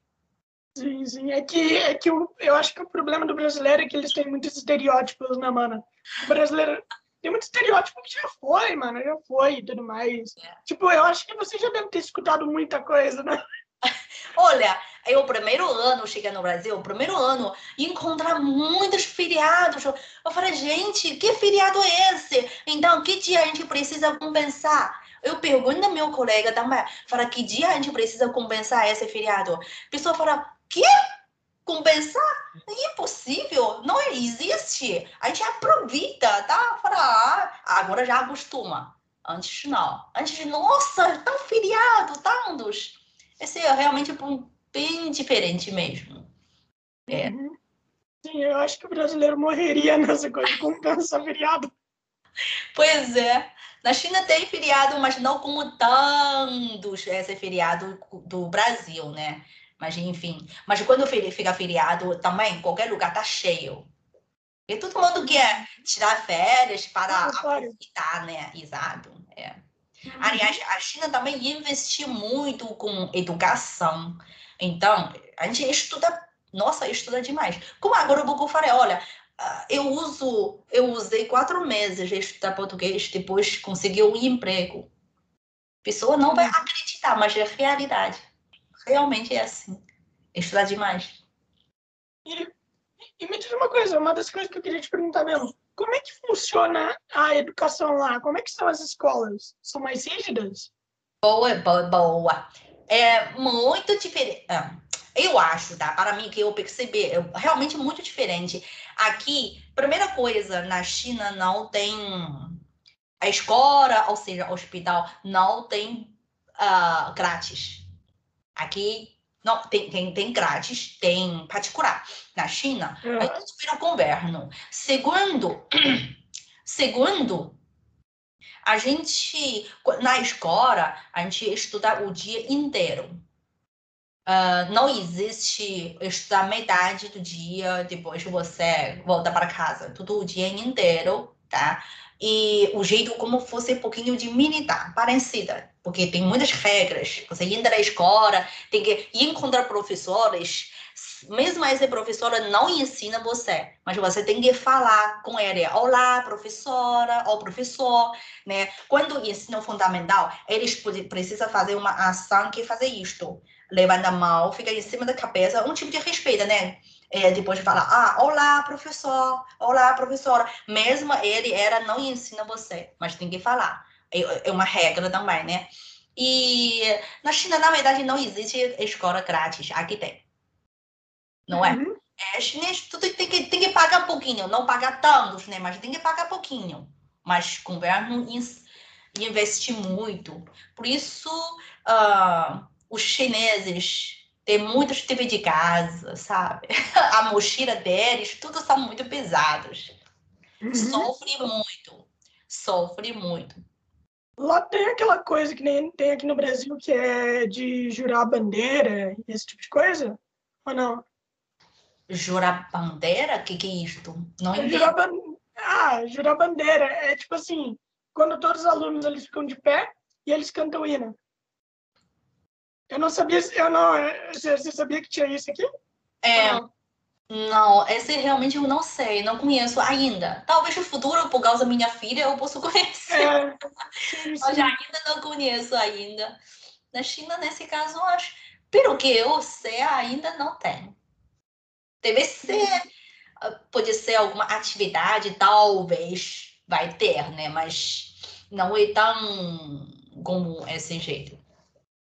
Sim, sim. É que, é que eu, eu acho que o problema do brasileiro é que eles têm muitos estereótipos, né, mano? O brasileiro tem muito estereótipo que já foi, mano, já foi e tudo mais. É. Tipo, eu acho que você já deve ter escutado muita coisa, né? Olha, eu, o primeiro ano, cheguei no Brasil, o primeiro ano, encontrar muitos feriados. Eu falei, gente, que feriado é esse? Então, que dia a gente precisa compensar? Eu pergunto ao meu colega também, fala, que dia a gente precisa compensar esse feriado? A pessoa fala, que? Compensar? É impossível, não existe. A gente aproveita, tá? Fala, ah, agora já acostuma. Antes não. Antes, nossa, tão feriado, tantos. Esse é realmente bem diferente mesmo. É. Uhum. Sim, eu acho que o brasileiro morreria nessa coisa de compensar feriado. Pois é. Na China tem feriado, mas não como tantos esse feriado do Brasil, né? Mas enfim, mas quando fica feriado, também qualquer lugar tá cheio. E todo mundo quer tirar férias para aproveitar, né? Exato. É. Aliás, a China também investiu muito com educação. Então, a gente estuda, nossa, estuda demais. Como agora o Google falei, olha, ah, eu uso, eu usei quatro meses de estudar português, depois consegui um emprego. A pessoa não vai uhum. acreditar, mas é realidade realmente é assim. Estudar demais. E, e me diz uma coisa, uma das coisas que eu queria te perguntar mesmo. Como é que funciona a educação lá? Como é que são as escolas? São mais rígidas? Boa, boa, boa. É muito diferente. Ah, eu acho, tá? Para mim, que eu percebi, é realmente muito diferente. Aqui, primeira coisa, na China não tem a escola, ou seja, hospital, não tem uh, grátis. Aqui não, tem, tem, tem grátis, tem particular. Na China, uhum. tudo pelo governo. Segundo, segundo, a gente, na escola, a gente estuda o dia inteiro. Uh, não existe estudar metade do dia, depois você volta para casa. Tudo o dia inteiro, tá? E o jeito como fosse um pouquinho de militar, parecida porque tem muitas regras. Você entra na escola, tem que encontrar professores, mesmo esse professor não ensina você, mas você tem que falar com ele. Olá, professora, ou professor, né? Quando ensino fundamental, eles precisam fazer uma ação que fazer isto. Levanta a mão, fica em cima da cabeça, um tipo de respeito, né? É, depois fala, ah, olá, professor, olá, professora. Mesmo ele era, não ensina você, mas tem que falar. É, é uma regra também, né? E na China, na verdade, não existe escola grátis. Aqui tem. Não é? Uhum. É, chinês, tu tem que, tem que pagar um pouquinho. Não pagar tantos, né? Mas tem que pagar pouquinho. Mas o governo investe muito. Por isso, uh, os chineses têm muitos tipos de casa, sabe? A mochila deles, tudo são muito pesados. Uhum. Sofre muito. Sofre muito. Lá tem aquela coisa que nem tem aqui no Brasil, que é de jurar bandeira, esse tipo de coisa? Ou não? Jurar bandeira? O que, que é isto? Não é jurar ban... Ah, jurar bandeira. É tipo assim, quando todos os alunos eles ficam de pé e eles cantam o hino. Eu não sabia, eu não, você sabia que tinha isso aqui? É, não, esse realmente eu não sei, não conheço ainda. Talvez no futuro, por causa da minha filha, eu possa conhecer. É, sim, sim. Mas ainda não conheço ainda. Na China, nesse caso, acho, pelo que eu sei, ainda não tem. Deve ser, pode ser alguma atividade, talvez vai ter, né? Mas não é tão como esse jeito.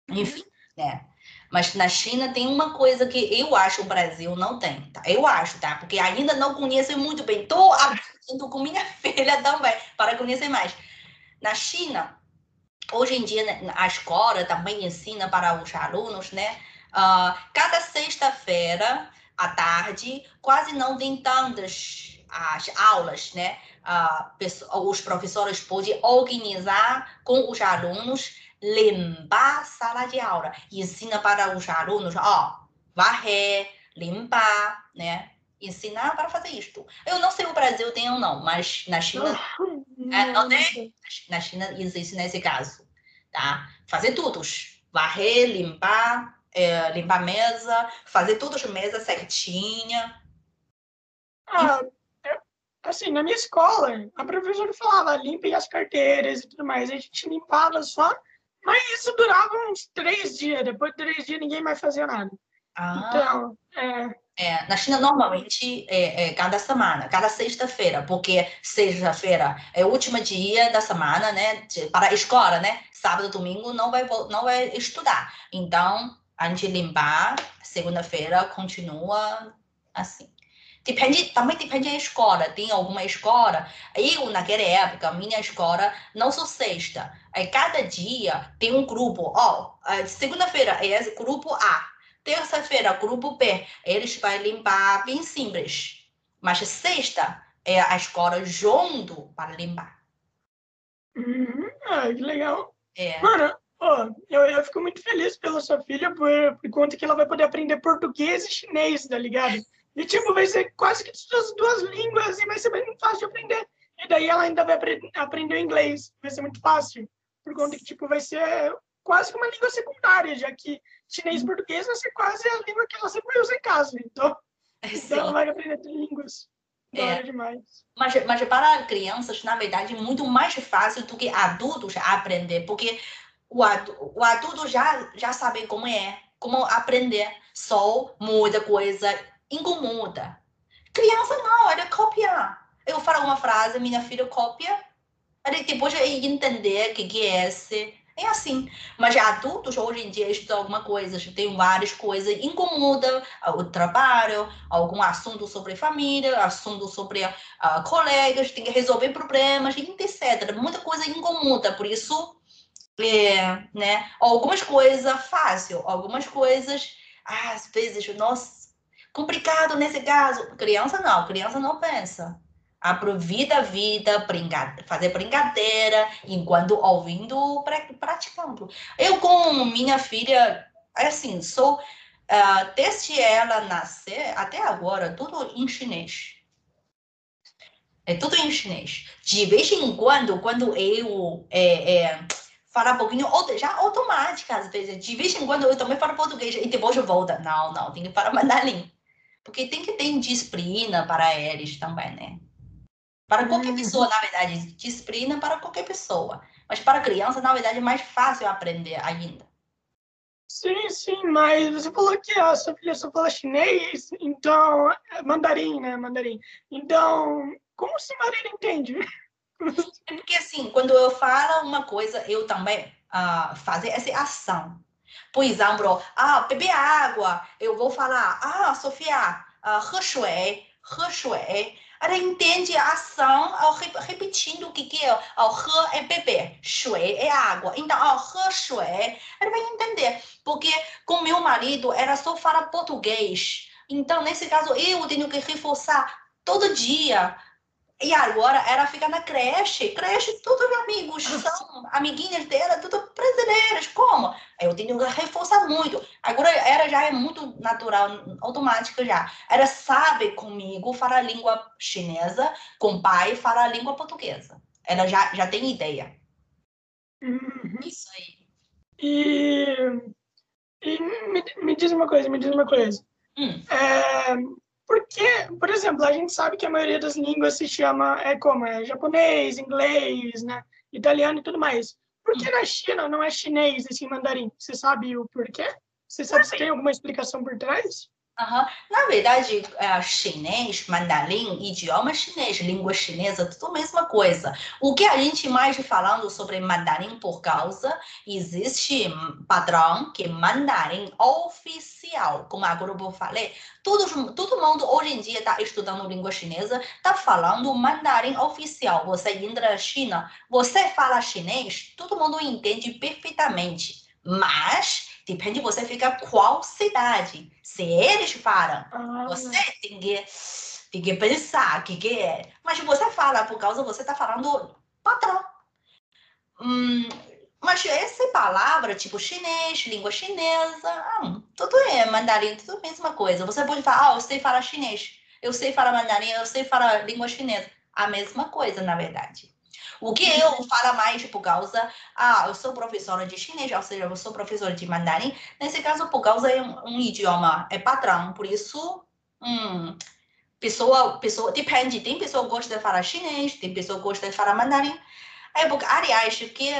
Enfim, né? Mas na China tem uma coisa que eu acho o Brasil não tem, tá? Eu acho, tá? Porque ainda não conheço muito bem. Estou aprendendo com minha filha também, para conhecer mais. Na China, hoje em dia, né, a escola também ensina para os alunos, né? Uh, cada sexta-feira à tarde, quase não tem tantas as aulas, né? Uh, os professores podem organizar com os alunos, limpar a sala de aula, ensina para os alunos, ó, varrer, limpar, né? Ensinar para fazer isto. Eu não sei o Brasil tem ou não, mas na China, é, não tem? Na China existe nesse caso, tá? Fazer tudo, varrer, limpar, é, limpar a mesa, fazer tudo as mesas certinha. Ah, assim, na minha escola, a professora falava, limpem as carteiras e tudo mais. A gente limpava só, mas isso durava uns três dias. Depois de três dias, ninguém mais fazia nada. Ah. Então, é... É, na China, normalmente, é, é cada semana, cada sexta-feira, porque sexta-feira é o último dia da semana, né, para a escola, né? Sábado, domingo não vai, não vai estudar. Então, a gente limpar, segunda-feira continua assim. Depende, também depende da escola. Tem alguma escola. Eu, naquela época, minha escola não sou sexta. Aí, cada dia tem um grupo. Ó, oh, segunda-feira é grupo A. Terça-feira, grupo B. Eles vão limpar bem simples. Mas sexta é a escola junto para limpar. Uhum. Ah, que legal. É. Mano, oh, eu, eu fico muito feliz pela sua filha por, por conta que ela vai poder aprender português e chinês, tá ligado? E, tipo, vai ser quase que as duas línguas e vai ser bem fácil de aprender. E daí ela ainda vai aprender inglês. Vai ser muito fácil. Por conta que, tipo, vai ser quase que uma língua secundária, já que chinês e português vai ser quase a língua que ela sempre usa em casa. Então, então ela vai aprender línguas. É. demais. Mas, mas para crianças, na verdade, é muito mais fácil do que adultos aprender, porque o, adulto, o adulto já, já sabe como é, como aprender. Só muda coisa, incomoda. Criança não, ela copia. Eu falo uma frase, minha filha copia, aí depois ela entender o que, que é esse. É assim. Mas adultos hoje em dia estudam alguma coisa, tem várias coisas, incomoda o trabalho, algum assunto sobre família, assunto sobre uh, colegas, tem que resolver problemas, etc. Muita coisa incomoda, por isso, é, né? Algumas coisas fácil, algumas coisas, às vezes, nossa, Complicado nesse caso. Criança não, criança não pensa. Aproveita a vida, brinca, fazer brincadeira, enquanto ouvindo, praticando. Eu com minha filha, assim, sou, uh, desde ela nascer até agora, tudo em chinês. É tudo em chinês. De vez em quando, quando eu é, é, falar um pouquinho, já automática, às vezes. De vez em quando eu também falo português e depois eu volto. Não, não, tem que falar mandarim. Porque tem que ter disciplina para eles também, né? Para qualquer uhum. pessoa, na verdade, disciplina para qualquer pessoa. Mas para criança, na verdade, é mais fácil aprender ainda. Sim, sim, mas você falou que a sua filha só fala chinês, então, é mandarim, né, mandarim. Então, como se mandarim entende? É porque, assim, quando eu falo uma coisa, eu também uh, fazer essa ação Por exemplo, ah, beber água. Eu vou falar, ah, Sofia, ah, 喝水,喝水. Ela entende a ação ao repetindo o que, que é. Ao 喝 é beber, 水 é água. Então, ao 喝水, ela vai entender. Porque com meu marido, era só falar português. Então, nesse caso, eu tenho que reforçar todo dia e agora ela fica na creche. Creche, todos amigos são amiguinhas dela, tudo brasileiras. Como? Eu tenho que reforçar muito. Agora ela já é muito natural, automática já. Ela sabe comigo falar a língua chinesa, com o pai falar a língua portuguesa. Ela já, já tem ideia. Uhum. Isso aí. E, e me, me, diz uma coisa, me diz uma coisa. Hum. É, porque, por exemplo, a gente sabe que a maioria das línguas se chama, é como, é japonês, inglês, né, italiano e tudo mais. Por que na China não é chinês esse mandarim? Você sabe o porquê? Você sabe se tem alguma explicação por trás? Uhum. Na verdade, é, chinês, mandarim, idioma chinês, língua chinesa, tudo a mesma coisa. O que a gente mais falando sobre mandarim por causa, existe padrão que mandarim oficial, como agora eu falei, todo, todo mundo hoje em dia está estudando língua chinesa, está falando mandarim oficial. Você entra na China, você fala chinês, todo mundo entende perfeitamente. Mas Depende você fica qual cidade. Se eles falam, Ah, você tem que, tem que pensar o que, que é. Mas você fala por causa você está falando patrão. Hum, mas essa palavra, tipo chinês, língua chinesa, hum, tudo é mandarim, tudo a mesma coisa. Você pode falar, ah, eu sei falar chinês, eu sei falar mandarim, eu sei falar língua chinesa. A mesma coisa, na verdade. O que eu falo mais por causa, ah, eu sou professora de chinês, ou seja, eu sou professora de mandarim. Nesse caso, por causa é um, um idioma, é padrão, por isso, hum, pessoa, pessoa, depende, tem pessoa que gosta de falar chinês, tem pessoa que gosta de falar mandarim. É porque, aliás, que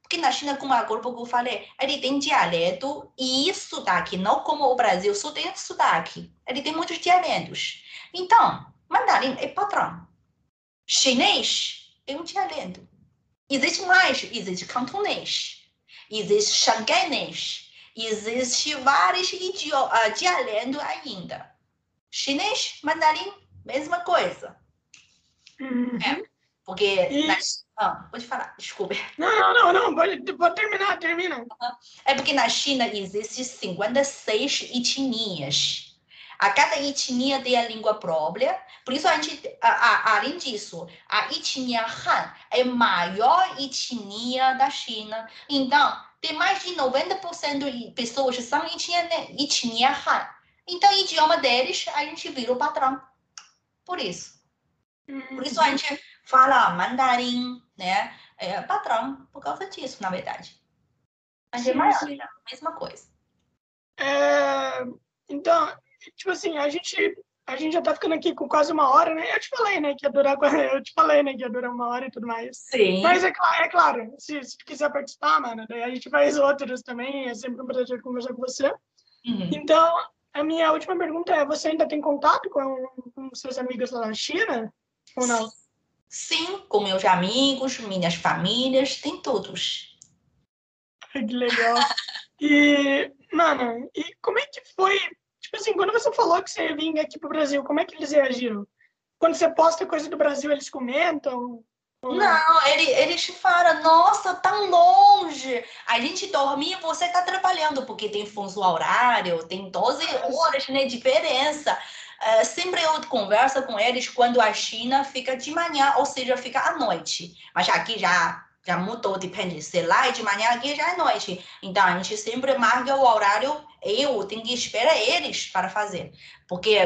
porque na China, como agora pouco eu falei, ele tem dialeto e sotaque, não como o Brasil, só tem sotaque. Ele tem muitos dialetos. Então, mandarim é padrão. Chinês dialeto. Existe mais, existe cantonês, existe xanguenês, existe vários idioma, uh, dialetos ainda. Chinês, mandarim, mesma coisa. uhum. É. Porque E- na... ah, pode falar, desculpe. Não, não, não, não, pode, pode terminar, termina. É porque na China existem 56 etnias. A cada etnia tem a língua própria. Por isso, a gente, a- a- além disso, a etnia Han é a maior etnia da China. Então, tem mais de 90% de pessoas que são etnia, etnia Han. Então, o idioma deles, a gente vira o patrão. Por isso. Por isso, a gente fala mandarim, né? É patrão, por causa disso, na verdade. Mas é maior, sim. é a mesma coisa. É, então, tipo assim, a gente, a gente já tá ficando aqui com quase uma hora, né? Eu te falei, né, que ia durar, eu te falei, né, que ia durar uma hora e tudo mais. Sim. Mas é, é claro, se, se quiser participar, mano, daí a gente faz outros também, é sempre um prazer conversar com você. Uhum. Então, a minha última pergunta é, você ainda tem contato com, com seus amigos lá na China? Ou não? Sim, com meus amigos, minhas famílias, tem todos. Que legal. E, mano, e como é que foi? Tipo assim, quando você falou que você ia vir aqui pro Brasil, como é que eles reagiram? Quando você posta coisa do Brasil, eles comentam? Ou Não, ele, eles falam, nossa, tão longe. A gente dormir e você tá trabalhando, porque tem fuso horário, tem 12 horas, né, diferença. Eh, sempre eu converso com eles quando a China fica de manhã, ou seja, fica à noite. Mas aqui já, já mudou, depende. Se lá é de manhã, aqui já é noite. Então, a gente sempre marca o horário, eu tenho que esperar eles para fazer. Porque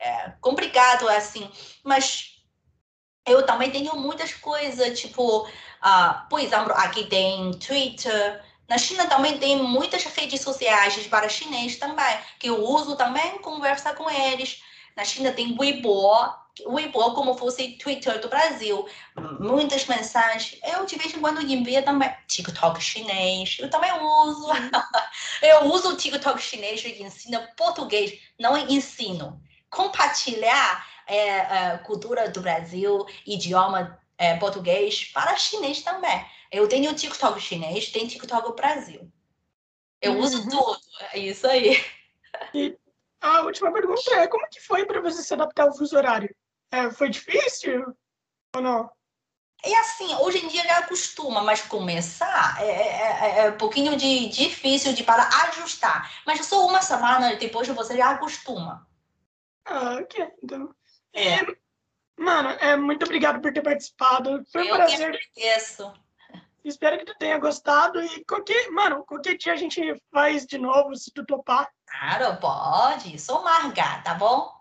é complicado, assim. Mas eu também tenho muitas coisas, tipo, ah, por exemplo, aqui tem Twitter. Na China também tem muitas redes sociais para chinês também, que eu uso também conversar com eles. Na China tem Weibo, Weibo como fosse Twitter do Brasil, muitas mensagens. Eu de vez em quando envio também TikTok chinês, eu também uso. eu uso o TikTok chinês e ensino português, não ensino. Compartilhar é, a cultura do Brasil, idioma é, português para chinês também. Eu tenho o TikTok chinês, tem TikTok Brasil. Eu uso Uhum. tudo, é isso aí. A última pergunta é, como que foi para você se adaptar ao fuso horário? É, foi difícil ou não? E assim, hoje em dia já acostuma, mas começar é, é, é um pouquinho de difícil de para ajustar. Mas só uma semana depois você já acostuma. Ah, ok, então... É. Mano, é, muito obrigado por ter participado. Foi um Eu prazer. agradeço. Espero que tu tenha gostado e qualquer, mano, qualquer dia a gente faz de novo, se tu topar. Claro, pode. Só marcar, tá bom?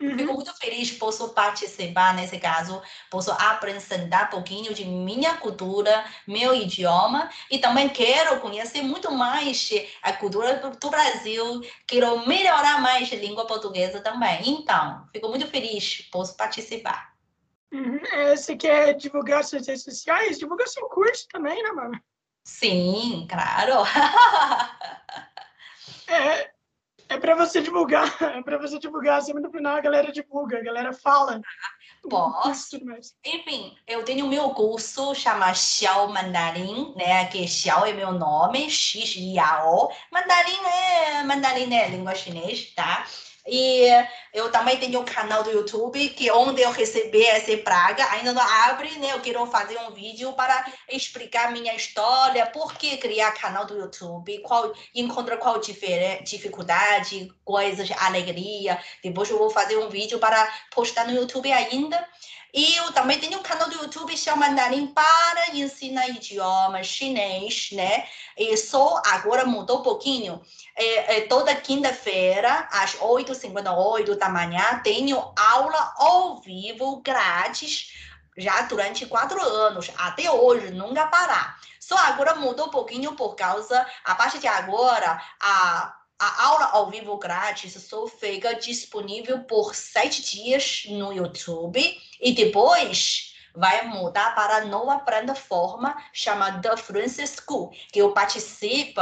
Uhum. Fico muito feliz, posso participar nesse caso, posso apresentar um pouquinho de minha cultura, meu idioma, e também quero conhecer muito mais a cultura do, Brasil, quero melhorar mais a língua portuguesa também. Então, fico muito feliz, posso participar. Uhum. É, você quer divulgar suas redes sociais? Divulga seu curso também, né, mano? Sim, claro. É, é para você divulgar, é para você divulgar, sempre no final a galera divulga, a galera fala. o Posso. Enfim, eu tenho meu curso, chama Xiao Mandarim, né? Que Xiao é meu nome, X Yao. Mandarim é mandarim é língua chinês, tá? E eu também tenho um canal do YouTube que onde eu recebi essa praga, ainda não abre, né? Eu quero fazer um vídeo para explicar minha história, por que criar canal do YouTube, qual encontra qual dificuldade, coisas, alegria. Depois eu vou fazer um vídeo para postar no YouTube ainda. E eu também tenho um canal do YouTube chamado Mandarim para ensinar idioma chinês, né? E só agora mudou um pouquinho. É, é, toda quinta-feira, às 8h58 da manhã, tenho aula ao vivo grátis já durante quatro anos, até hoje, nunca parar. Só agora mudou um pouquinho por causa, a partir de agora, a a aula ao vivo grátis só fica disponível por sete dias no YouTube e depois vai mudar para a nova plataforma chamada Fluency School, que eu participo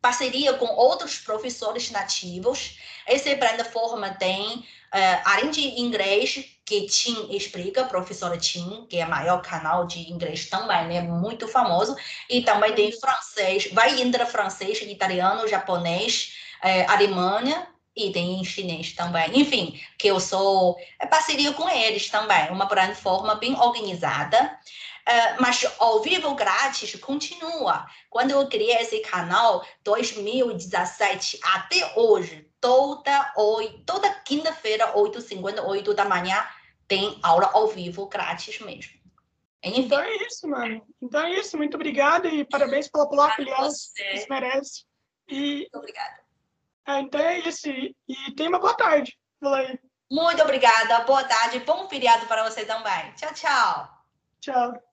parceria com outros professores nativos. Essa plataforma tem, uh, além de inglês, que Tim explica, professora Tim, que é o maior canal de inglês também, né? Muito famoso. E também tem francês, vai entre francês, italiano, japonês, é, Alemanha e tem chinês também. Enfim, que eu sou é parceria com eles também, uma plataforma bem organizada. Uh, mas ao vivo grátis continua. Quando eu criei esse canal, 2017 até hoje, toda, toda quinta-feira, 8h58 da manhã, tem aula ao vivo grátis mesmo. Enfim. Então é isso, mano. Então é isso. Muito obrigada e parabéns pela placa, aliás. Você merece. E... Muito obrigada. É, então é isso. E tenha uma boa tarde. Muito obrigada. Boa tarde. Bom feriado para você também. Tchau, tchau. Tchau.